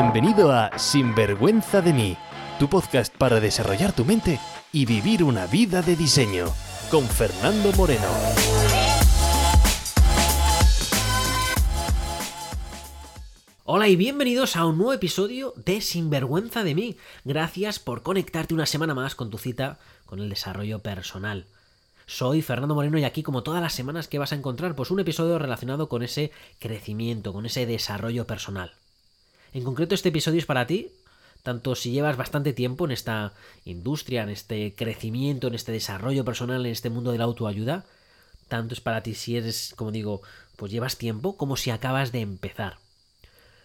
Bienvenido a Sinvergüenza de mí, tu podcast para desarrollar tu mente y vivir una vida de diseño, con Fernando Moreno. Hola y bienvenidos a un nuevo episodio de Sinvergüenza de mí. Gracias por conectarte una semana más con tu cita con el desarrollo personal. Soy Fernando Moreno y aquí como todas las semanas que vas a encontrar pues un episodio relacionado con ese crecimiento, con ese desarrollo personal. En concreto este episodio es para ti, tanto si llevas bastante tiempo en esta industria, en este crecimiento, en este desarrollo personal, en este mundo de la autoayuda, tanto es para ti si eres, como digo, pues llevas tiempo como si acabas de empezar.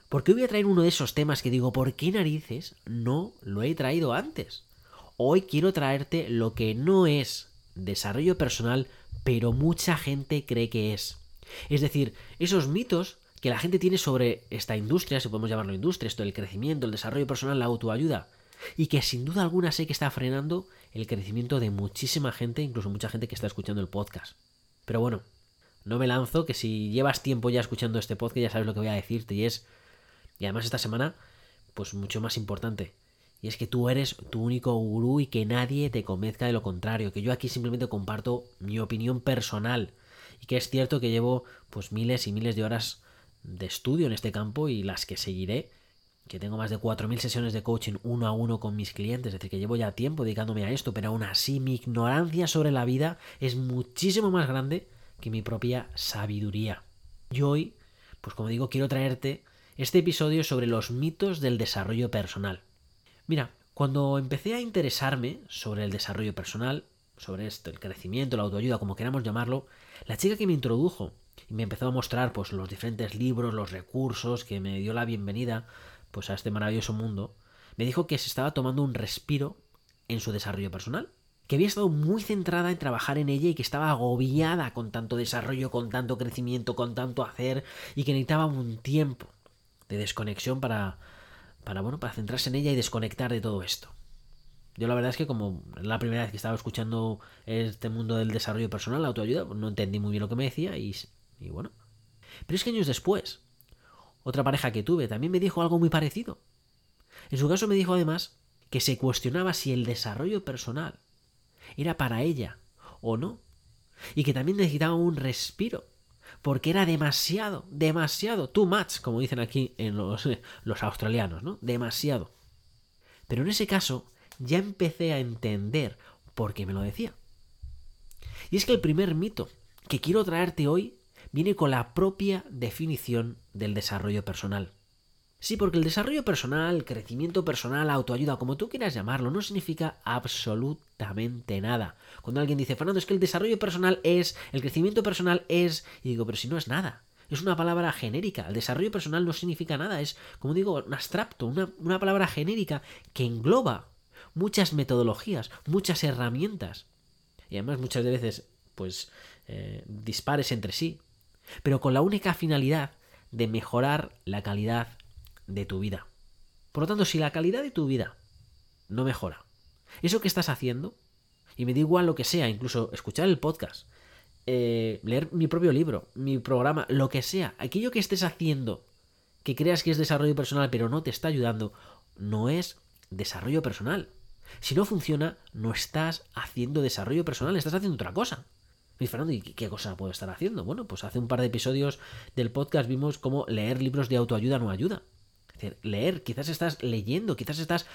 Porque voy a traer uno de esos temas que digo, ¿por qué narices no lo he traído antes? Hoy quiero traerte lo que no es desarrollo personal, pero mucha gente cree que es. Es decir, esos mitos que la gente tiene sobre esta industria, si podemos llamarlo industria, esto del crecimiento, el desarrollo personal, la autoayuda, y que sin duda alguna sé que está frenando el crecimiento de muchísima gente, incluso mucha gente que está escuchando el podcast. Pero bueno, no me lanzo, que si llevas tiempo ya escuchando este podcast ya sabes lo que voy a decirte, y es y además esta semana, pues mucho más importante. Y es que tú eres tu único gurú y que nadie te convenzca de lo contrario. Que yo aquí simplemente comparto mi opinión personal. Y que es cierto que llevo pues miles y miles de horas de estudio en este campo y las que seguiré. Que tengo más de 4.000 sesiones de coaching uno a uno con mis clientes. Es decir, que llevo ya tiempo dedicándome a esto. Pero aún así mi ignorancia sobre la vida es muchísimo más grande que mi propia sabiduría. Y hoy, pues como digo, quiero traerte este episodio sobre los mitos del desarrollo personal. Mira, cuando empecé a interesarme sobre el desarrollo personal, sobre esto, el crecimiento, la autoayuda, como queramos llamarlo, la chica que me introdujo y me empezó a mostrar pues los diferentes libros, los recursos, que me dio la bienvenida pues a este maravilloso mundo, me dijo que se estaba tomando un respiro en su desarrollo personal, que había estado muy centrada en trabajar en ella y que estaba agobiada con tanto desarrollo, con tanto crecimiento, con tanto hacer y que necesitaba un tiempo de desconexión para, para, bueno, para centrarse en ella y desconectar de todo esto. Yo la verdad es que como la primera vez que estaba escuchando este mundo del desarrollo personal, la autoayuda, pues no entendí muy bien lo que me decía y, y bueno. Pero es que años después, otra pareja que tuve también me dijo algo muy parecido. En su caso me dijo además que se cuestionaba si el desarrollo personal era para ella o no. Y que también necesitaba un respiro porque era demasiado, demasiado, too much, como dicen aquí en los, los australianos, ¿no? Demasiado. Pero en ese caso ya empecé a entender por qué me lo decía. Y es que el primer mito que quiero traerte hoy viene con la propia definición del desarrollo personal. Sí, porque el desarrollo personal, crecimiento personal, autoayuda, como tú quieras llamarlo, no significa absolutamente nada. Cuando alguien dice, Fernando, es que el desarrollo personal es, el crecimiento personal es, y digo, pero si no es nada. Es una palabra genérica. El desarrollo personal no significa nada. Es, como digo, un abstracto, una, palabra genérica que engloba muchas metodologías, muchas herramientas. Y además muchas veces, pues, eh, dispares entre sí. Pero con la única finalidad de mejorar la calidad de tu vida. Por lo tanto, si la calidad de tu vida no mejora, eso que estás haciendo, y me da igual lo que sea, incluso escuchar el podcast, eh, leer mi propio libro, mi programa, lo que sea, aquello que estés haciendo que creas que es desarrollo personal pero no te está ayudando, no es desarrollo personal. Si no funciona, no estás haciendo desarrollo personal, estás haciendo otra cosa. Y Fernando, ¿y qué cosa puedo estar haciendo? Bueno, pues hace un par de episodios del podcast vimos cómo leer libros de autoayuda no ayuda leer, quizás estás leyendo, quizás estás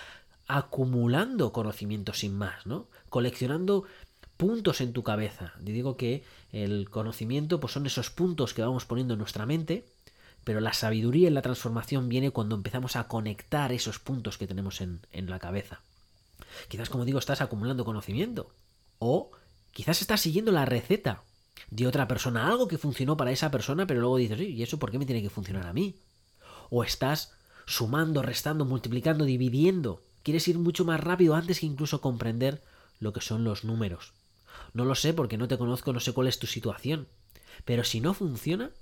acumulando conocimiento sin más, ¿no? Coleccionando puntos en tu cabeza. Y digo que el conocimiento pues son esos puntos que vamos poniendo en nuestra mente, pero la sabiduría y la transformación viene cuando empezamos a conectar esos puntos que tenemos en, en la cabeza. Quizás, como digo, estás acumulando conocimiento. O quizás estás siguiendo la receta de otra persona, algo que funcionó para esa persona, pero luego dices, ¿y eso por qué me tiene que funcionar a mí? O estás sumando, restando, multiplicando, dividiendo. Quieres ir mucho más rápido antes que incluso comprender lo que son los números. No lo sé porque no te conozco, no sé cuál es tu situación. Pero si no funciona,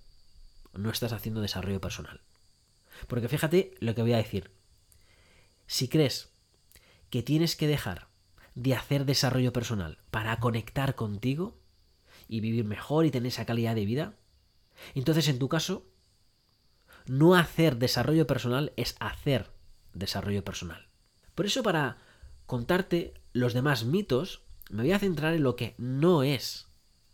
no estás haciendo desarrollo personal. Porque fíjate lo que voy a decir. Si crees que tienes que dejar de hacer desarrollo personal para conectar contigo y vivir mejor y tener esa calidad de vida, entonces en tu caso No hacer desarrollo personal es hacer desarrollo personal. Por eso para contarte los demás mitos, me voy a centrar en lo que no es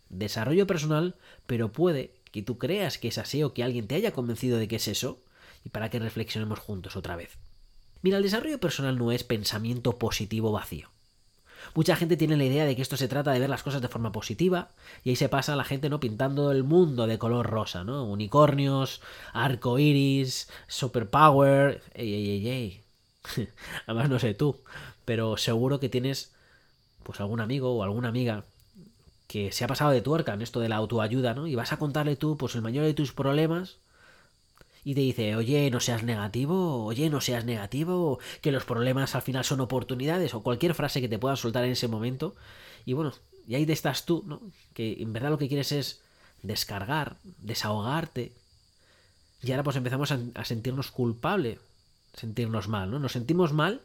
desarrollo personal, pero puede que tú creas que es así o que alguien te haya convencido de que es eso, y para que reflexionemos juntos otra vez. Mira, el desarrollo personal no es pensamiento positivo vacío. Mucha gente tiene la idea de que esto se trata de ver las cosas de forma positiva y ahí se pasa la gente no pintando el mundo de color rosa, ¿no? Unicornios, arco iris, superpower, ey, ey, ey, ey. Además no sé tú, pero seguro que tienes pues algún amigo o alguna amiga que se ha pasado de tuerca en esto de la autoayuda, ¿no? Y vas a contarle tú pues el mayor de tus problemas y te dice, oye, no seas negativo, oye, no seas negativo, que los problemas al final son oportunidades, o cualquier frase que te puedas soltar en ese momento. Y bueno, y ahí te estás tú, ¿no? Que en verdad lo que quieres es descargar, desahogarte. Y ahora pues empezamos a, a sentirnos culpables, sentirnos mal, ¿no? Nos sentimos mal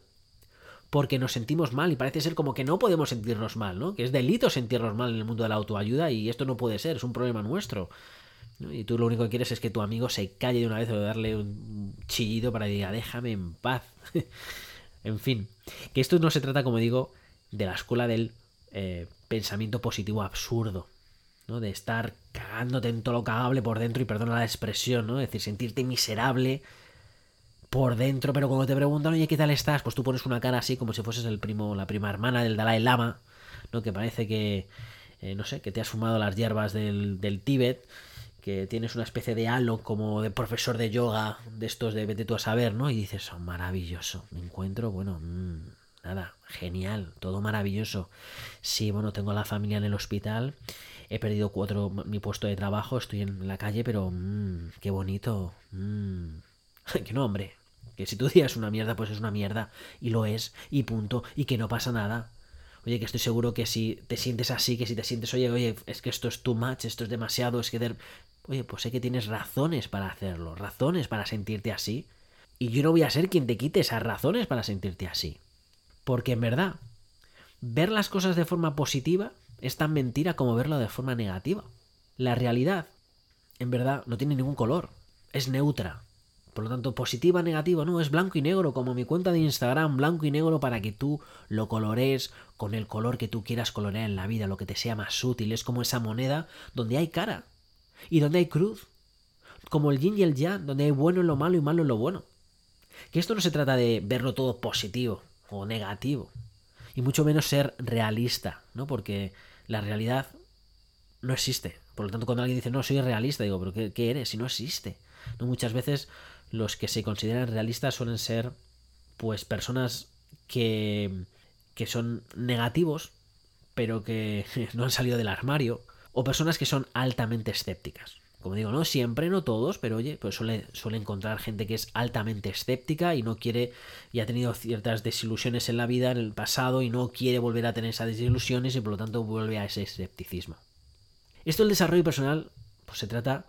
porque nos sentimos mal y parece ser como que no podemos sentirnos mal, ¿no? Que es delito sentirnos mal en el mundo de la autoayuda y esto no puede ser, es un problema nuestro. Y tú lo único que quieres es que tu amigo se calle de una vez o darle un chillido para que diga, déjame en paz. en fin, que esto no se trata, como digo, de la escuela del eh, pensamiento positivo absurdo. ¿no? De estar cagándote en todo lo cagable por dentro y perdona la expresión, ¿no? Es decir, sentirte miserable por dentro, pero cuando te preguntan, oye, ¿qué tal estás? Pues tú pones una cara así como si fueses el primo, la prima hermana del Dalai Lama, ¿no? Que parece que, eh, no sé, que te has fumado las hierbas del, del Tíbet que tienes una especie de halo como de profesor de yoga, de estos de vete tú a saber, ¿no? Y dices, oh, maravilloso, me encuentro, bueno, mmm, nada, genial, todo maravilloso. Sí, bueno, tengo a la familia en el hospital, he perdido cuatro, mi puesto de trabajo, estoy en la calle, pero mmm, qué bonito, mmm. que no, hombre, que si tú digas una mierda, pues es una mierda, y lo es, y punto, y que no pasa nada. Oye, que estoy seguro que si te sientes así, que si te sientes, oye, oye, es que esto es too much, esto es demasiado, es que Oye, pues sé que tienes razones para hacerlo, razones para sentirte así. Y yo no voy a ser quien te quite esas razones para sentirte así. Porque en verdad, ver las cosas de forma positiva es tan mentira como verlo de forma negativa. La realidad, en verdad, no tiene ningún color. Es neutra. Por lo tanto, positiva, negativa, no, es blanco y negro, como mi cuenta de Instagram, blanco y negro para que tú lo colores con el color que tú quieras colorear en la vida, lo que te sea más útil. Es como esa moneda donde hay cara y donde hay cruz, como el yin y el yang, donde hay bueno en lo malo y malo en lo bueno. Que esto no se trata de verlo todo positivo o negativo, y mucho menos ser realista, ¿no? Porque la realidad no existe. Por lo tanto, cuando alguien dice, no, soy realista, digo, ¿pero qué, eres? Si no existe. Muchas veces los que se consideran realistas suelen ser, pues, personas que, que son negativos, pero que no han salido del armario, o personas que son altamente escépticas. Como digo, no siempre, no todos, pero oye, pues suele, suele encontrar gente que es altamente escéptica y no quiere, y ha tenido ciertas desilusiones en la vida, en el pasado, y no quiere volver a tener esas desilusiones y por lo tanto vuelve a ese escepticismo. Esto del desarrollo personal, pues se trata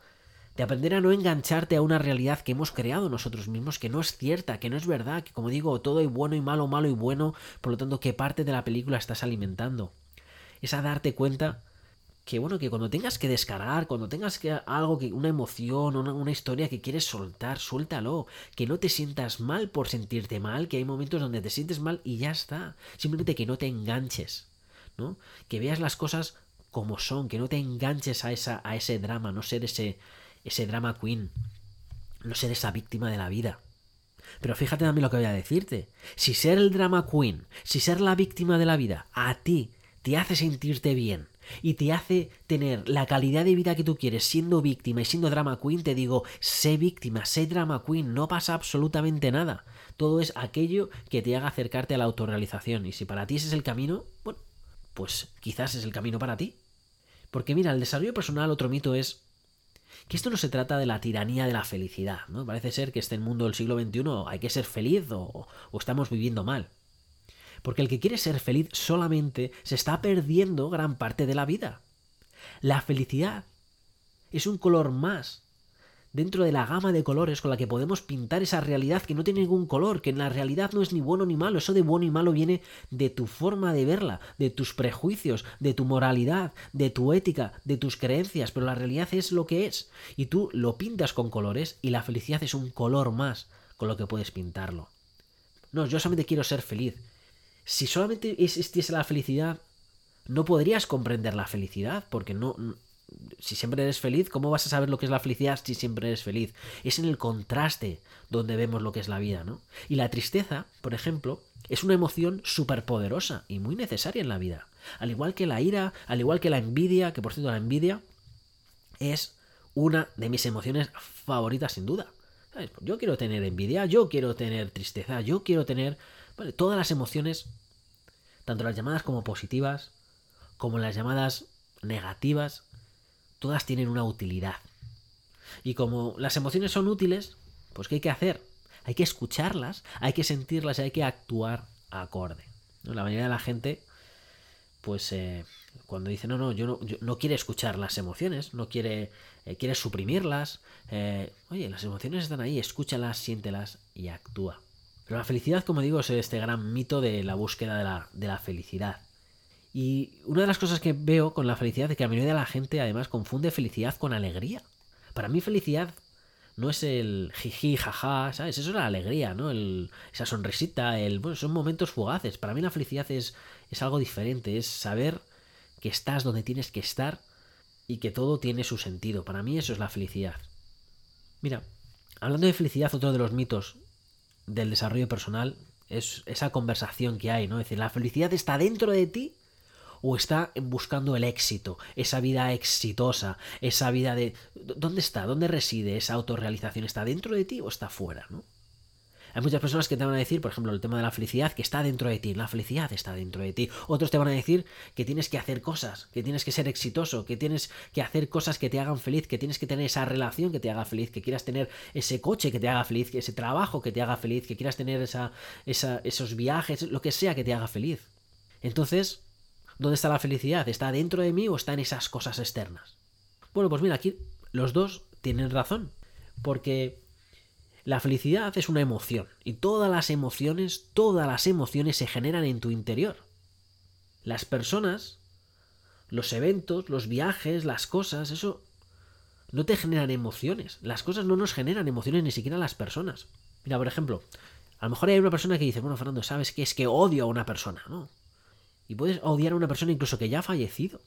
de aprender a no engancharte a una realidad que hemos creado nosotros mismos, que no es cierta, que no es verdad, que como digo, todo hay bueno y malo, malo y bueno, por lo tanto, ¿qué parte de la película estás alimentando? Es a darte cuenta que bueno, que cuando tengas que descargar, cuando tengas que algo que una emoción, una, una historia que quieres soltar, suéltalo, que no te sientas mal por sentirte mal, que hay momentos donde te sientes mal y ya está, simplemente que no te enganches, ¿no? Que veas las cosas como son, que no te enganches a esa a ese drama, no ser ese ese drama queen, no ser esa víctima de la vida. Pero fíjate también lo que voy a decirte. Si ser el drama queen, si ser la víctima de la vida, a ti te hace sentirte bien, y te hace tener la calidad de vida que tú quieres siendo víctima y siendo drama queen, te digo, sé víctima, sé drama queen, no pasa absolutamente nada. Todo es aquello que te haga acercarte a la autorrealización. Y si para ti ese es el camino, bueno, pues quizás es el camino para ti. Porque mira, el desarrollo personal, otro mito es que esto no se trata de la tiranía de la felicidad, ¿no? Parece ser que este mundo del siglo XXI hay que ser feliz o, o estamos viviendo mal. Porque el que quiere ser feliz solamente se está perdiendo gran parte de la vida. La felicidad es un color más dentro de la gama de colores con la que podemos pintar esa realidad que no tiene ningún color, que en la realidad no es ni bueno ni malo, eso de bueno y malo viene de tu forma de verla, de tus prejuicios, de tu moralidad, de tu ética, de tus creencias, pero la realidad es lo que es, y tú lo pintas con colores y la felicidad es un color más con lo que puedes pintarlo. No, yo solamente quiero ser feliz. Si solamente existiese la felicidad, no podrías comprender la felicidad, porque no, si siempre eres feliz, ¿cómo vas a saber lo que es la felicidad si siempre eres feliz? Es en el contraste donde vemos lo que es la vida, ¿no? Y la tristeza, por ejemplo, es una emoción súper poderosa y muy necesaria en la vida. Al igual que la ira, al igual que la envidia, que por cierto la envidia es una de mis emociones favoritas sin duda. Yo quiero tener envidia, yo quiero tener tristeza, yo quiero tener todas las emociones, tanto las llamadas como positivas, como las llamadas negativas, todas tienen una utilidad. Y como las emociones son útiles, pues ¿qué hay que hacer? Hay que escucharlas, hay que sentirlas y hay que actuar acorde. La mayoría de la gente, pues eh, cuando dice no, no, yo no, no quiere escuchar las emociones, no quiere, eh, quiere suprimirlas. Eh, oye, las emociones están ahí, escúchalas, siéntelas y actúa. Pero la felicidad, como digo, es este gran mito de la búsqueda de la, de la felicidad. Y una de las cosas que veo con la felicidad es que la mayoría de la gente además confunde felicidad con alegría. Para mí felicidad no es el jiji, jaja, ¿sabes? Eso es la alegría, ¿no? El, esa sonrisita, el... Bueno, son momentos fugaces. Para mí la felicidad es, es algo diferente, es saber que estás donde tienes que estar y que todo tiene su sentido. Para mí eso es la felicidad. Mira, hablando de felicidad, otro de los mitos del desarrollo personal es esa conversación que hay, ¿no? Es decir, la felicidad está dentro de ti o está buscando el éxito, esa vida exitosa, esa vida de... ¿Dónde está? ¿Dónde reside esa autorrealización? ¿Está dentro de ti o está fuera? ¿no? Hay muchas personas que te van a decir, por ejemplo, el tema de la felicidad, que está dentro de ti, la felicidad está dentro de ti. Otros te van a decir que tienes que hacer cosas, que tienes que ser exitoso, que tienes que hacer cosas que te hagan feliz, que tienes que tener esa relación que te haga feliz, que quieras tener ese coche que te haga feliz, ese trabajo que te haga feliz, que quieras tener esa, esos viajes, lo que sea que te haga feliz. Entonces, ¿Dónde está la felicidad? ¿Está dentro de mí o está en esas cosas externas? Bueno, pues mira, aquí los dos tienen razón. Porque la felicidad es una emoción. Y todas las emociones, todas las emociones se generan en tu interior. Las personas, los eventos, los viajes, las cosas, eso no te generan emociones. Las cosas no nos generan emociones ni siquiera las personas. Mira, por ejemplo, a lo mejor hay una persona que dice, bueno, Fernando, ¿sabes qué es que odio a una persona? ¿no? Y puedes odiar a una persona incluso que ya ha fallecido.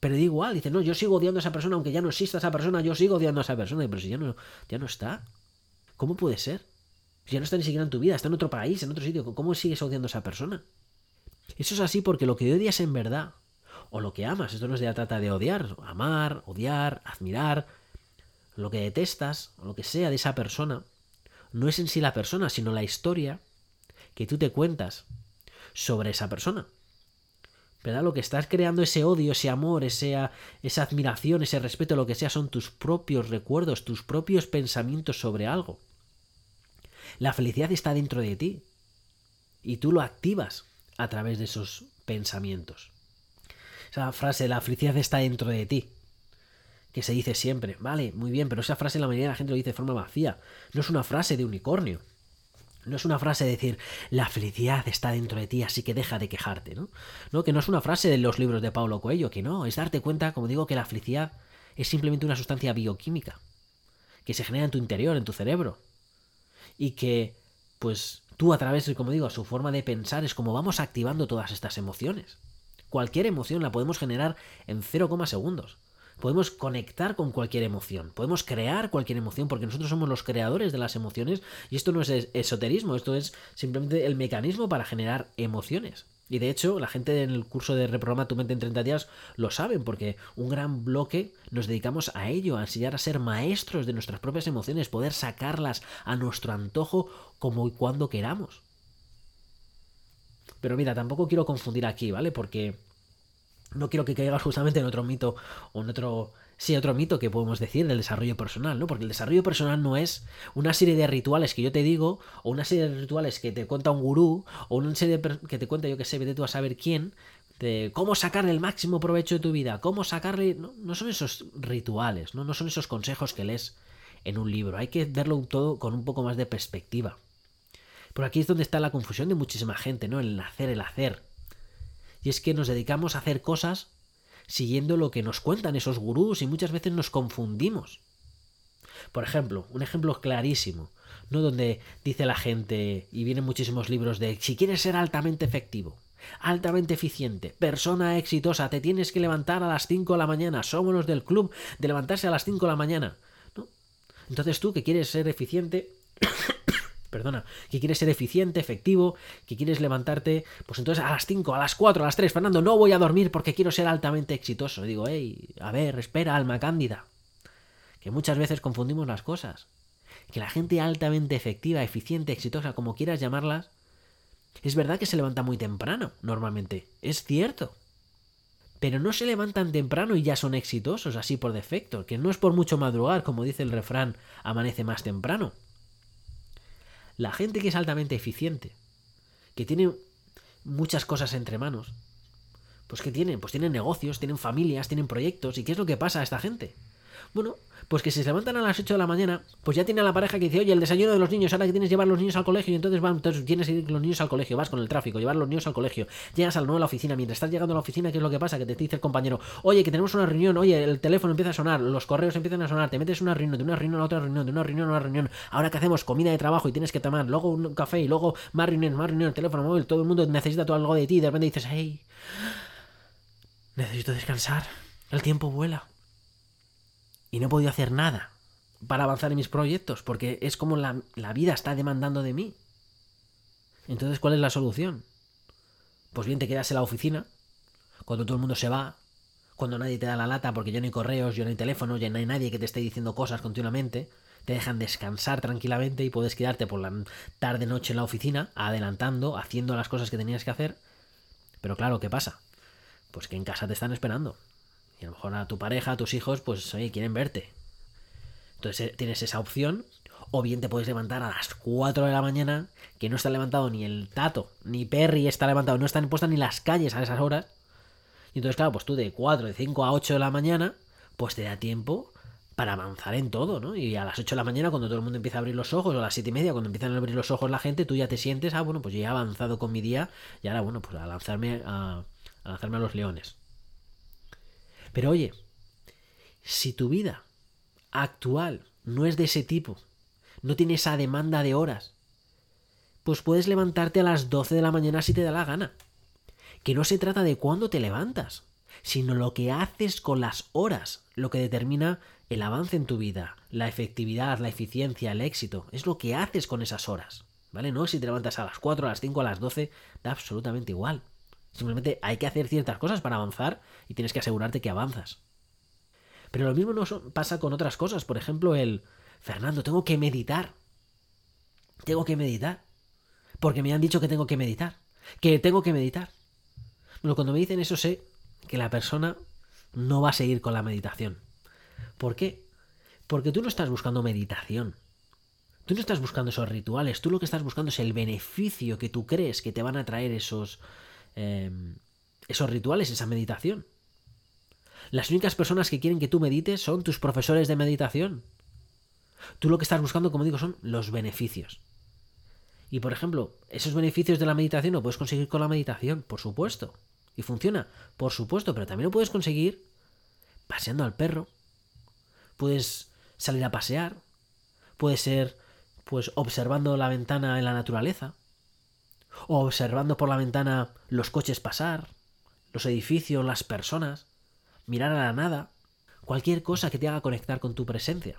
Pero da igual, dice, no, yo sigo odiando a esa persona, aunque ya no exista esa persona, yo sigo odiando a esa persona. Pero si ya no, ya no está. ¿Cómo puede ser? Ya no está ni siquiera en tu vida, está en otro país, en otro sitio. ¿Cómo sigues odiando a esa persona? Eso es así porque lo que odias en verdad, o lo que amas, esto no se trata de odiar, amar, odiar, admirar, lo que detestas, o lo que sea de esa persona, no es en sí la persona, sino la historia que tú te cuentas sobre esa persona. ¿Verdad? Lo que estás creando ese odio, ese amor, esa, esa admiración, ese respeto, lo que sea, son tus propios recuerdos, tus propios pensamientos sobre algo. La felicidad está dentro de ti y tú lo activas a través de esos pensamientos. Esa frase, la felicidad está dentro de ti, que se dice siempre, vale, muy bien, pero esa frase la mayoría de la gente lo dice de forma vacía. No es una frase de unicornio. No es una frase de decir, la felicidad está dentro de ti, así que deja de quejarte, ¿no? Que no es una frase de los libros de Paulo Coelho, que no, es darte cuenta, como digo, que la felicidad es simplemente una sustancia bioquímica, que se genera en tu interior, en tu cerebro, y que, pues, tú a través como digo, su forma de pensar es como vamos activando todas estas emociones. Cualquier emoción la podemos generar en 0, segundos. Podemos conectar con cualquier emoción, podemos crear cualquier emoción, porque nosotros somos los creadores de las emociones y esto no es esoterismo, esto es simplemente el mecanismo para generar emociones. Y de hecho, la gente en el curso de Reprograma tu mente en 30 días lo saben, porque un gran bloque nos dedicamos a ello, a enseñar a ser maestros de nuestras propias emociones, poder sacarlas a nuestro antojo como y cuando queramos. Pero mira, tampoco quiero confundir aquí, ¿vale? Porque no quiero que caigas justamente en otro mito o en otro sí otro mito que podemos decir del desarrollo personal no porque el desarrollo personal no es una serie de rituales que yo te digo o una serie de rituales que te cuenta un gurú o una serie que te cuenta yo que sé vete tú a saber quién de cómo sacarle el máximo provecho de tu vida cómo sacarle no, no son esos rituales no no son esos consejos que lees en un libro, hay que verlo todo con un poco más de perspectiva. Pero aquí es donde está la confusión de muchísima gente, ¿no? El hacer, el hacer. Y es que nos dedicamos a hacer cosas siguiendo lo que nos cuentan esos gurús y muchas veces nos confundimos. Por ejemplo, un ejemplo clarísimo, ¿no? Donde dice la gente, y vienen muchísimos libros de si quieres ser altamente efectivo, altamente eficiente, persona exitosa, te tienes que levantar a las 5 de la mañana, somos los del club de levantarse a las 5 de la mañana. ¿no? Entonces tú que quieres ser eficiente, perdona, que quieres ser eficiente, efectivo, que quieres levantarte, pues entonces a las 5, a las 4, a las 3, Fernando, no voy a dormir porque quiero ser altamente exitoso. Digo, hey, a ver, espera, alma cándida. Que muchas veces confundimos las cosas. Que la gente altamente efectiva, eficiente, exitosa, como quieras llamarlas, es verdad que se levanta muy temprano, normalmente. Es cierto. Pero no se levantan temprano y ya son exitosos, así por defecto, que no es por mucho madrugar, como dice el refrán, amanece más temprano. La gente que es altamente eficiente, que tiene muchas cosas entre manos, pues que tienen, pues tienen negocios, tienen familias, tienen proyectos, ¿y qué es lo que pasa a esta gente? Bueno, pues que si se levantan a las 8 de la mañana, pues ya tiene a la pareja que dice, oye, el desayuno de los niños, ahora que tienes que llevar los niños al colegio, y entonces van, entonces tienes que ir los niños al colegio, vas con el tráfico, llevar los niños al colegio, llegas al nuevo a la oficina, mientras estás llegando a la oficina, ¿qué es lo que pasa? Que te dice el compañero, oye, que tenemos una reunión, oye, el teléfono empieza a sonar, los correos empiezan a sonar, te metes una reunión, de una reunión a otra reunión, de una reunión a una reunión, ahora que hacemos comida de trabajo y tienes que tomar, luego un café y luego más reuniones, más reuniones, teléfono móvil, todo el mundo necesita todo algo de ti, y de repente dices, hey, necesito descansar, el tiempo vuela y no he podido hacer nada para avanzar en mis proyectos, porque es como la, vida está demandando de mí. Entonces, ¿cuál es la solución? Pues bien, te quedas en la oficina, cuando todo el mundo se va, cuando nadie te da la lata porque ya no hay correos, ya no hay teléfono, ya no hay nadie que te esté diciendo cosas continuamente, te dejan descansar tranquilamente y puedes quedarte por la tarde noche en la oficina, adelantando, haciendo las cosas que tenías que hacer. Pero claro, ¿qué pasa? Pues que en casa te están esperando. A lo mejor a tu pareja, a tus hijos, pues oye, quieren verte. Entonces eh, tienes esa opción. O bien te puedes levantar a las 4 de la mañana, que no está levantado ni el Tato, ni Perry está levantado, no están puestas ni las calles a esas horas. Y entonces, claro, pues tú de 4, de 5 a 8 de la mañana, pues te da tiempo para avanzar en todo, ¿no? Y a las 8 de la mañana, cuando todo el mundo empieza a abrir los ojos, o a las 7 y media, cuando empiezan a abrir los ojos la gente, tú ya te sientes, ah, bueno, pues ya he avanzado con mi día, y ahora, bueno, pues a lanzarme a lanzarme a los leones. Pero oye, si tu vida actual no es de ese tipo, no tiene esa demanda de horas, pues puedes levantarte a las 12 de la mañana si te da la gana. Que no se trata de cuándo te levantas, sino lo que haces con las horas, lo que determina el avance en tu vida, la efectividad, la eficiencia, el éxito, es lo que haces con esas horas. ¿Vale? No si te levantas a las 4, a las 5, a las 12, da absolutamente igual. Simplemente hay que hacer ciertas cosas para avanzar y tienes que asegurarte que avanzas. Pero lo mismo no pasa con otras cosas. Por ejemplo, el Fernando, tengo que meditar. Tengo que meditar. Porque me han dicho que tengo que meditar. Que tengo que meditar. Bueno, cuando me dicen eso sé que la persona no va a seguir con la meditación. ¿Por qué? Porque tú no estás buscando meditación. Tú no estás buscando esos rituales. Tú lo que estás buscando es el beneficio que tú crees que te van a traer esos, Em, esos rituales, esa meditación. Las únicas personas que quieren que tú medites son tus profesores de meditación. Tú lo que estás buscando, como digo, son los beneficios. Y por ejemplo, esos beneficios de la meditación lo puedes conseguir con la meditación, por supuesto. Y funciona, por supuesto, pero también lo puedes conseguir paseando al perro. Puedes salir a pasear. Puede ser, pues, observando la ventana en la naturaleza o observando por la ventana los coches pasar, los edificios, las personas, mirar a la nada, cualquier cosa que te haga conectar con tu presencia.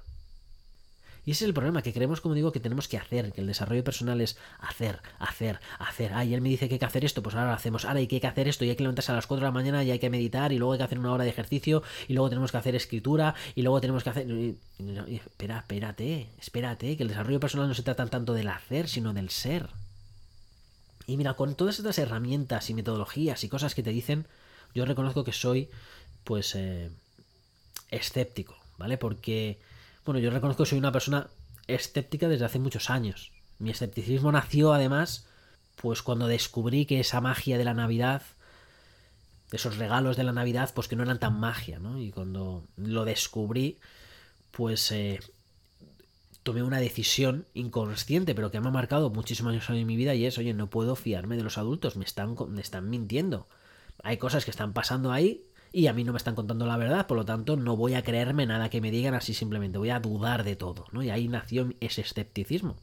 Y ese es el problema, que creemos, como digo, que tenemos que hacer, que el desarrollo personal es hacer, hacer, hacer. Ay, él me dice que hay que hacer esto, pues ahora lo hacemos. Ahora hay que hacer esto y hay que levantarse a las 4 de la mañana y hay que meditar y luego hay que hacer una hora de ejercicio y luego tenemos que hacer escritura y luego tenemos que hacer... espera, espérate, espérate, que el desarrollo personal no se trata tanto del hacer, sino del ser. Y mira, con todas estas herramientas y metodologías y cosas que te dicen, yo reconozco que soy, pues, eh, escéptico, ¿vale? Porque, bueno, yo reconozco que soy una persona escéptica desde hace muchos años. Mi escepticismo nació, además, pues cuando descubrí que esa magia de la Navidad, esos regalos de la Navidad, pues que no eran tan magia, ¿no? Y cuando lo descubrí, pues eh, tomé una decisión inconsciente, pero que me ha marcado muchísimos años en mi vida y es, oye, no puedo fiarme de los adultos, me están, me están mintiendo. Hay cosas que están pasando ahí y a mí no me están contando la verdad, por lo tanto no voy a creerme nada que me digan así simplemente, voy a dudar de todo, ¿no? Y ahí nació ese escepticismo.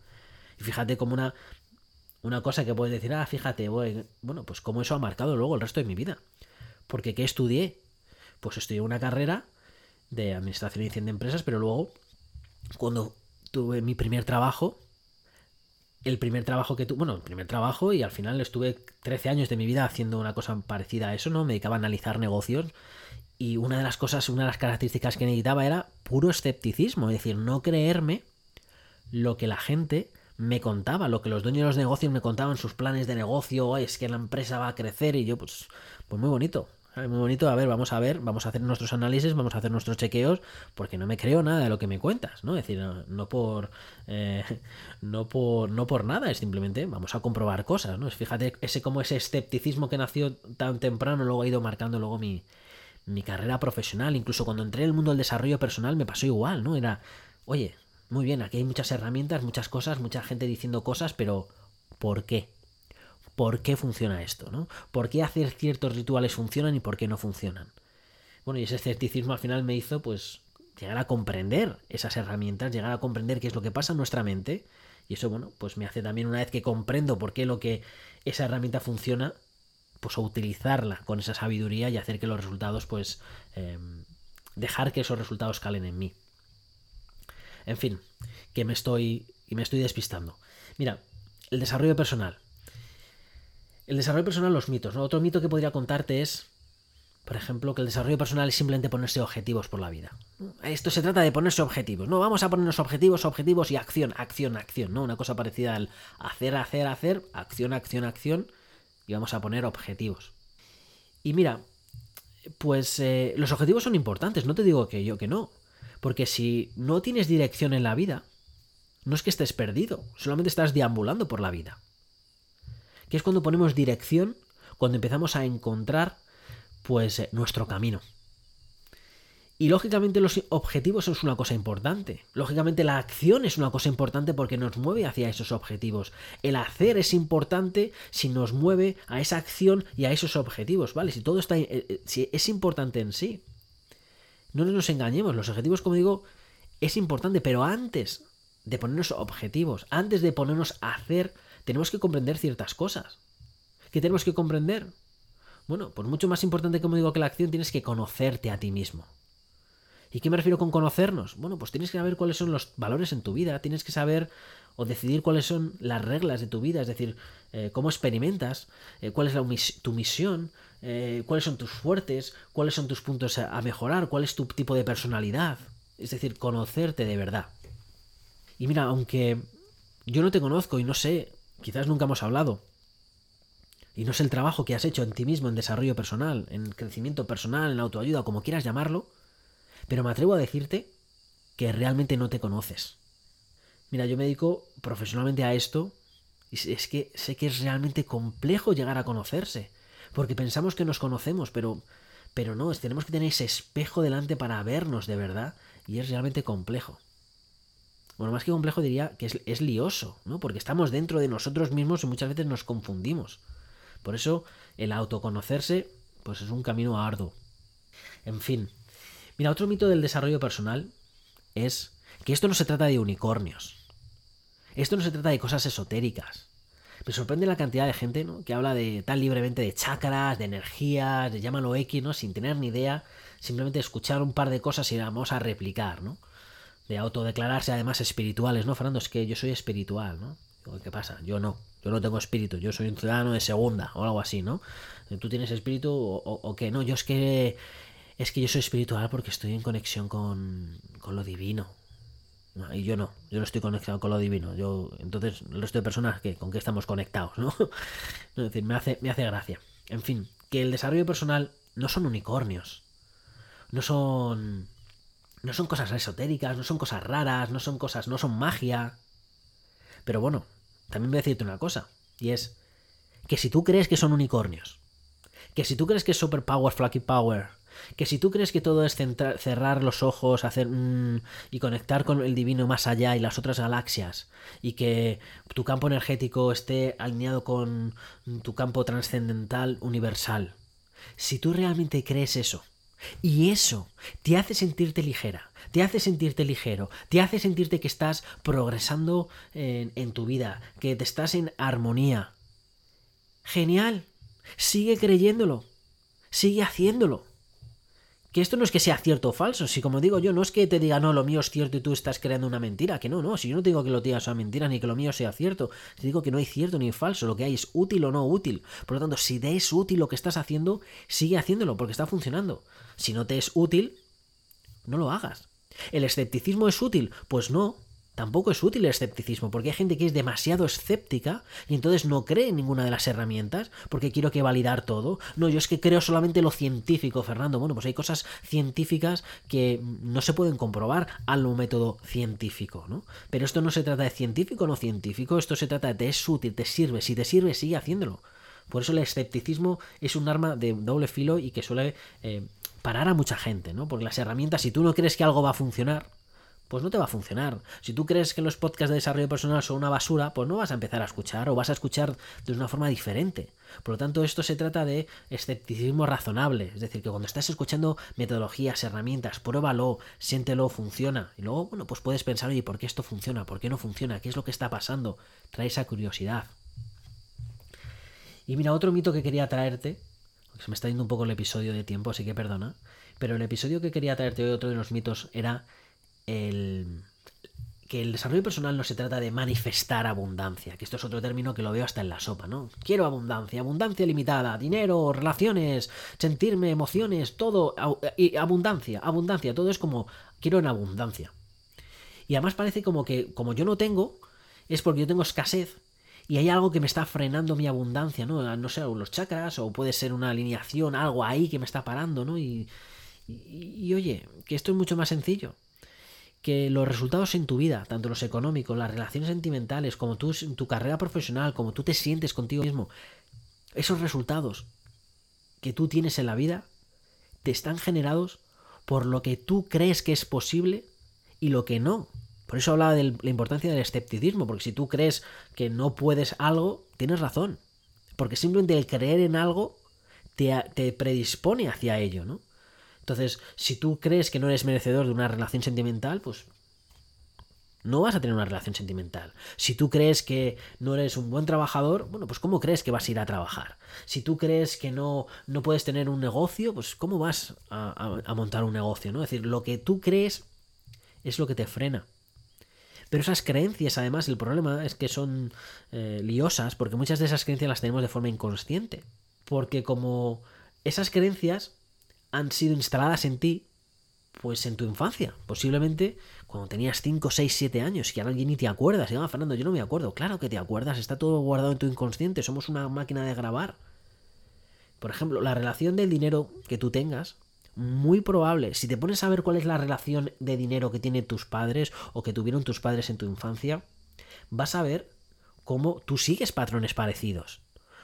Y fíjate como una, una cosa que puedes decir, ah, fíjate, bueno, pues como eso ha marcado luego el resto de mi vida. Porque ¿qué estudié? Pues estudié una carrera de administración y edición de empresas, pero luego, cuando tuve mi primer trabajo, el primer trabajo que tuve, bueno, el primer trabajo y al final estuve 13 años de mi vida haciendo una cosa parecida a eso, ¿no? Me dedicaba a analizar negocios y una de las cosas, una de las características que necesitaba era puro escepticismo, es decir, no creerme lo que la gente me contaba, lo que los dueños de los negocios me contaban, sus planes de negocio, es que la empresa va a crecer y yo pues, pues muy bonito, muy bonito, a ver, vamos a ver, vamos a hacer nuestros análisis, vamos a hacer nuestros chequeos, porque no me creo nada de lo que me cuentas, ¿no? Es decir, no, por, eh, no por no por nada, es simplemente vamos a comprobar cosas, ¿no? Fíjate, ese como ese escepticismo que nació tan temprano, luego ha ido marcando luego mi, mi carrera profesional, incluso cuando entré en el mundo del desarrollo personal me pasó igual, ¿no? Era, oye, muy bien, aquí hay muchas herramientas, muchas cosas, mucha gente diciendo cosas, pero ¿por qué? ¿Por qué funciona esto? ¿no? ¿Por qué hacer ciertos rituales funcionan y por qué no funcionan? Bueno, y ese escepticismo al final me hizo pues llegar a comprender esas herramientas, llegar a comprender qué es lo que pasa en nuestra mente. Y eso, bueno, pues me hace también una vez que comprendo por qué lo que esa herramienta funciona, pues utilizarla con esa sabiduría y hacer que los resultados, pues, em, dejar que esos resultados calen en mí. En fin, que me estoy, y me estoy despistando. Mira, el desarrollo personal. El desarrollo personal, los mitos. ¿no? Otro mito que podría contarte es, por ejemplo, que el desarrollo personal es simplemente ponerse objetivos por la vida. Esto se trata de ponerse objetivos. No, vamos a ponernos objetivos, objetivos y acción, acción, acción. ¿no? Una cosa parecida al hacer, hacer, hacer, acción, acción, acción. Y vamos a poner objetivos. Y mira, pues eh, los objetivos son importantes. No te digo que yo que no. Porque si no tienes dirección en la vida, no es que estés perdido, solamente estás deambulando por la vida. Que es cuando ponemos dirección, cuando empezamos a encontrar pues eh, nuestro camino. Y lógicamente los objetivos es una cosa importante. Lógicamente la acción es una cosa importante porque nos mueve hacia esos objetivos. El hacer es importante si nos mueve a esa acción y a esos objetivos, ¿vale? Si todo está eh, eh, si es importante en sí. No nos engañemos, los objetivos, como digo, es importante, pero antes de ponernos objetivos, antes de ponernos a hacer, tenemos que comprender ciertas cosas. ¿Qué tenemos que comprender? Bueno, pues mucho más importante, como digo, que la acción, tienes que conocerte a ti mismo. ¿Y qué me refiero con conocernos? Bueno, pues tienes que saber cuáles son los valores en tu vida, tienes que saber o decidir cuáles son las reglas de tu vida, es decir, eh, cómo experimentas, eh, cuál es tu misión, eh, cuáles son tus fuertes, cuáles son tus puntos a, mejorar, cuál es tu tipo de personalidad, es decir, conocerte de verdad. Y mira, aunque yo no te conozco y no sé, quizás nunca hemos hablado, y no sé el trabajo que has hecho en ti mismo, en desarrollo personal, en crecimiento personal, en autoayuda, como quieras llamarlo, pero me atrevo a decirte que realmente no te conoces. Mira, yo me dedico profesionalmente a esto y es que sé que es realmente complejo llegar a conocerse, porque pensamos que nos conocemos, pero pero no, tenemos que tener ese espejo delante para vernos de verdad y es realmente complejo. Bueno, más que complejo diría que es, es lioso, ¿no? Porque estamos dentro de nosotros mismos y muchas veces nos confundimos. Por eso el autoconocerse pues es un camino arduo. En fin, mira, otro mito del desarrollo personal es que esto no se trata de unicornios. Esto no se trata de cosas esotéricas. Me sorprende la cantidad de gente que habla de tan libremente de chakras, de energías, de llámalo X, ¿no? sin tener ni idea, simplemente escuchar un par de cosas y vamos a replicar, ¿no? De autodeclararse además espirituales, ¿no, Fernando? Es que yo soy espiritual, ¿no? ¿Qué pasa? Yo no, yo no tengo espíritu, yo soy un ciudadano de segunda o algo así, ¿no? ¿Tú tienes espíritu o, qué? No, yo es que es que yo soy espiritual porque estoy en conexión con, con lo divino, y yo no, yo no estoy conectado con lo divino. Yo, entonces, el resto de personas, ¿qué? ¿con qué estamos conectados? ¿no? es decir, me hace, me hace gracia. En fin, que el desarrollo personal no son unicornios. No son. No son cosas esotéricas, no son cosas raras, no son cosas. no son magia. Pero bueno, también voy a decirte una cosa. Y es que si tú crees que son unicornios, que si tú crees que es superpower, flaky power, Que si tú crees que todo es cerrar los ojos, hacer y conectar con el divino más allá y las otras galaxias, y que tu campo energético esté alineado con tu campo trascendental universal, si tú realmente crees eso, y eso te hace sentirte ligera, te hace sentirte ligero, te hace sentirte que estás progresando en, tu vida, que te estás en armonía. Genial, sigue creyéndolo, sigue haciéndolo. Que esto no es que sea cierto o falso, si como digo yo, no es que te diga, no, lo mío es cierto y tú estás creando una mentira, que no, no, si yo no digo que lo digas sea mentira ni que lo mío sea cierto, te digo que no hay cierto ni falso, lo que hay es útil o no útil. Por lo tanto, si te es útil lo que estás haciendo, sigue haciéndolo porque está funcionando. Si no te es útil, no lo hagas. ¿El escepticismo es útil? Pues no, Tampoco es útil el escepticismo, porque hay gente que es demasiado escéptica y entonces no cree en ninguna de las herramientas, porque quiero que validar todo. No, yo es que creo solamente lo científico, Fernando. Bueno, pues hay cosas científicas que no se pueden comprobar al método científico, ¿no? Pero esto no se trata de científico o no científico, esto se trata de te es útil, te sirve, si te sirve, sigue haciéndolo. Por eso el escepticismo es un arma de doble filo y que suele eh, parar a mucha gente, ¿no? Porque las herramientas, si tú no crees que algo va a funcionar, pues no te va a funcionar. Si tú crees que los podcasts de desarrollo personal son una basura, pues no vas a empezar a escuchar o vas a escuchar de una forma diferente. Por lo tanto, esto se trata de escepticismo razonable, es decir, que cuando estás escuchando metodologías, herramientas, pruébalo, siéntelo, funciona. Y luego, bueno, pues puedes pensar, oye, ¿por qué esto funciona? ¿Por qué no funciona? ¿Qué es lo que está pasando? Trae esa curiosidad. Y mira, otro mito que quería traerte, se me está yendo un poco el episodio de tiempo, así que perdona, pero el episodio que quería traerte hoy, otro de los mitos, era el, que el desarrollo personal no se trata de manifestar abundancia, que esto es otro término que lo veo hasta en la sopa, ¿no? Quiero abundancia, abundancia limitada, dinero, relaciones, sentirme, emociones, todo, y abundancia, abundancia, todo es como quiero en abundancia. Y además parece como que como yo no tengo, es porque yo tengo escasez y hay algo que me está frenando mi abundancia, ¿no? No sé, los chakras o puede ser una alineación, algo ahí que me está parando, ¿no? y, y oye, que esto es mucho más sencillo que los resultados en tu vida, tanto los económicos, las relaciones sentimentales, como tú, tu carrera profesional, como tú te sientes contigo mismo, esos resultados que tú tienes en la vida te están generados por lo que tú crees que es posible y lo que no. Por eso hablaba de la importancia del escepticismo, porque si tú crees que no puedes algo, tienes razón. Porque simplemente el creer en algo te, te predispone hacia ello, ¿no? Entonces, si tú crees que no eres merecedor de una relación sentimental, pues no vas a tener una relación sentimental. Si tú crees que no eres un buen trabajador, bueno, pues ¿cómo crees que vas a ir a trabajar? Si tú crees que no, no puedes tener un negocio, pues ¿cómo vas a, montar un negocio? ¿no? Es decir, lo que tú crees es lo que te frena. Pero esas creencias, además, el problema es que son eh, liosas, porque muchas de esas creencias las tenemos de forma inconsciente. Porque como esas creencias han sido instaladas en ti, pues en tu infancia, posiblemente cuando tenías 5, 6, 7 años y ahora alguien ni te acuerdas. Y, ah, Fernando, yo no me acuerdo. Claro que te acuerdas, está todo guardado en tu inconsciente, somos una máquina de grabar. Por ejemplo, la relación del dinero que tú tengas, muy probable, si te pones a ver cuál es la relación de dinero que tienen tus padres o que tuvieron tus padres en tu infancia, vas a ver cómo tú sigues patrones parecidos.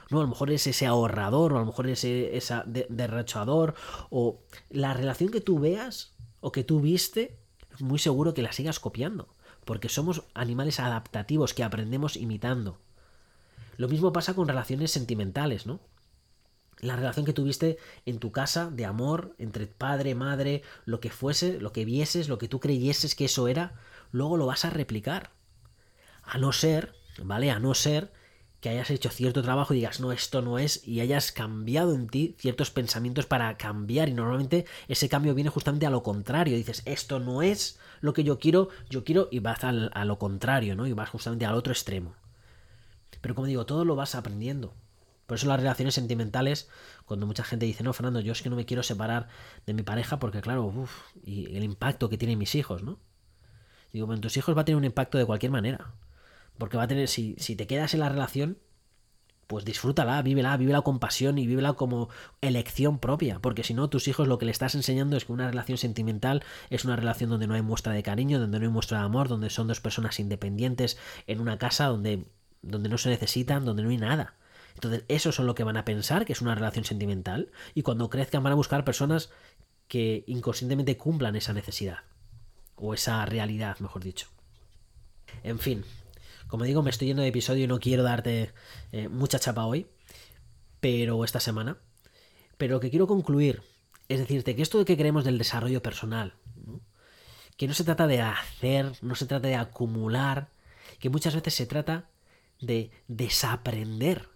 ¿No? A lo mejor es ese ahorrador, o a lo mejor es ese derrochador, o la relación que tú veas o que tú viste, muy seguro que la sigas copiando, porque somos animales adaptativos que aprendemos imitando. Lo mismo pasa con relaciones sentimentales, ¿no? La relación que tuviste en tu casa de amor, entre padre, madre, lo que fuese, lo que vieses, lo que tú creyeses que eso era, luego lo vas a replicar. A no ser, ¿vale? A no ser que hayas hecho cierto trabajo y digas, no, esto no es, y hayas cambiado en ti ciertos pensamientos para cambiar. Y normalmente ese cambio viene justamente a lo contrario. Dices, esto no es lo que yo quiero, yo quiero, y vas al, a lo contrario, ¿no? Y vas justamente al otro extremo. Pero como digo, todo lo vas aprendiendo. Por eso las relaciones sentimentales, cuando mucha gente dice, no, Fernando, yo es que no me quiero separar de mi pareja porque, claro, uff, y el impacto que tienen mis hijos, ¿no? Digo, bueno, tus hijos va a tener un impacto de cualquier manera. Porque va a tener, si, si te quedas en la relación, pues disfrútala, vívela, vívela con pasión y vívela como elección propia, porque si no, tus hijos lo que le estás enseñando es que una relación sentimental es una relación donde no hay muestra de cariño, donde no hay muestra de amor, donde son dos personas independientes en una casa donde, donde no se necesitan, donde no hay nada. Entonces, eso son lo que van a pensar que es una relación sentimental y cuando crezcan van a buscar personas que inconscientemente cumplan esa necesidad o esa realidad, mejor dicho. En fin, como digo, me estoy yendo de episodio y no quiero darte eh, mucha chapa hoy, pero esta semana. Pero lo que quiero concluir es decirte que esto de que creemos del desarrollo personal, que no se trata de hacer, no se trata de acumular, que muchas veces se trata de desaprender,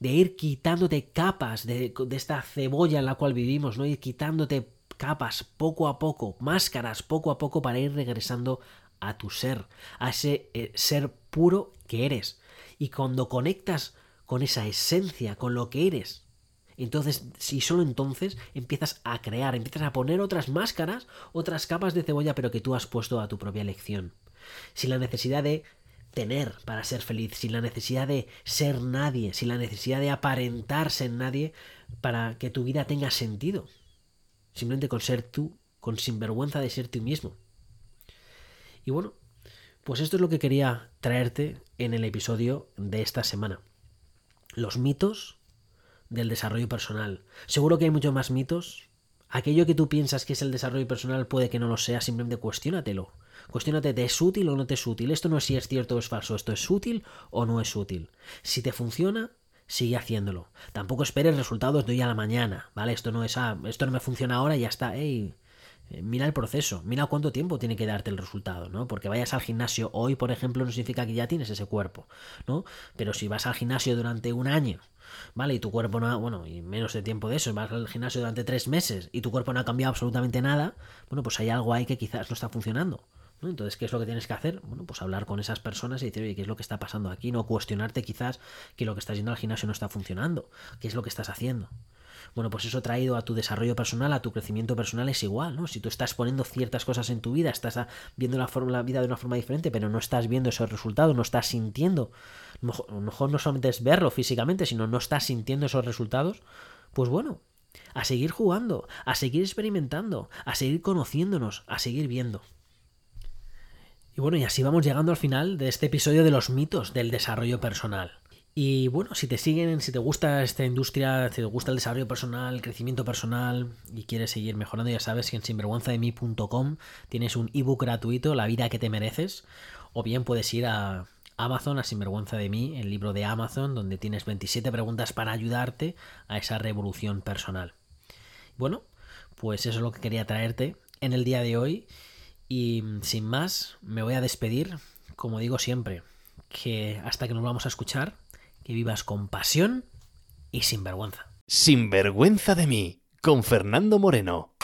de ir quitándote capas de, esta cebolla en la cual vivimos, ¿no? Ir quitándote capas poco a poco, máscaras poco a poco para ir regresando a tu ser, a ese eh, ser puro que eres. Y cuando conectas con esa esencia, con lo que eres, entonces, si solo entonces empiezas a crear, empiezas a poner otras máscaras, otras capas de cebolla, pero que tú has puesto a tu propia elección. Sin la necesidad de tener para ser feliz, sin la necesidad de ser nadie, sin la necesidad de aparentarse en nadie para que tu vida tenga sentido. Simplemente con ser tú, con sinvergüenza de ser tú mismo. Y bueno, pues esto es lo que quería traerte en el episodio de esta semana. Los mitos del desarrollo personal. Seguro que hay muchos más mitos. Aquello que tú piensas que es el desarrollo personal puede que no lo sea, simplemente cuestiónatelo. Cuestiónate, ¿te es útil o no te es útil? Esto no es si es cierto o es falso, esto es útil o no es útil. Si te funciona, sigue haciéndolo. Tampoco esperes resultados de hoy a la mañana, ¿vale? Esto no es, ah, esto no me funciona ahora y ya está, ey, eh, mira el proceso, mira cuánto tiempo tiene que darte el resultado, ¿no? Porque vayas al gimnasio hoy, por ejemplo, no significa que ya tienes ese cuerpo, ¿no? Pero si vas al gimnasio durante un año, ¿vale? Y tu cuerpo no ha, bueno, y menos de tiempo de eso, vas al gimnasio durante tres meses y tu cuerpo no ha cambiado absolutamente nada, bueno, pues hay algo ahí que quizás no está funcionando. ¿no? Entonces, ¿qué es lo que tienes que hacer? Bueno, pues hablar con esas personas y decir, oye, ¿qué es lo que está pasando aquí? No cuestionarte quizás que lo que estás yendo al gimnasio no está funcionando. ¿Qué es lo que estás haciendo? Bueno, pues eso traído a tu desarrollo personal, a tu crecimiento personal es igual, ¿no? Si tú estás poniendo ciertas cosas en tu vida, estás viendo la, la vida de una forma diferente, pero no estás viendo esos resultados, no estás sintiendo, a lo mejor no solamente es verlo físicamente, sino no estás sintiendo esos resultados, pues bueno, a seguir jugando, a seguir experimentando, a seguir conociéndonos, a seguir viendo. Y bueno, y así vamos llegando al final de este episodio de los mitos del desarrollo personal. Y bueno, si te siguen, si te gusta esta industria, si te gusta el desarrollo personal, el crecimiento personal y quieres seguir mejorando, ya sabes que en sinvergüenzademi.com tienes un ebook gratuito, La vida que te mereces, o bien puedes ir a Amazon, a Sinvergüenza de mí, el libro de Amazon, donde tienes 27 preguntas para ayudarte a esa revolución personal. Bueno, pues eso es lo que quería traerte en el día de hoy. Y sin más, me voy a despedir, como digo siempre, que hasta que nos vamos a escuchar, que vivas con pasión y sin vergüenza. Sin vergüenza de mí, con Fernando Moreno.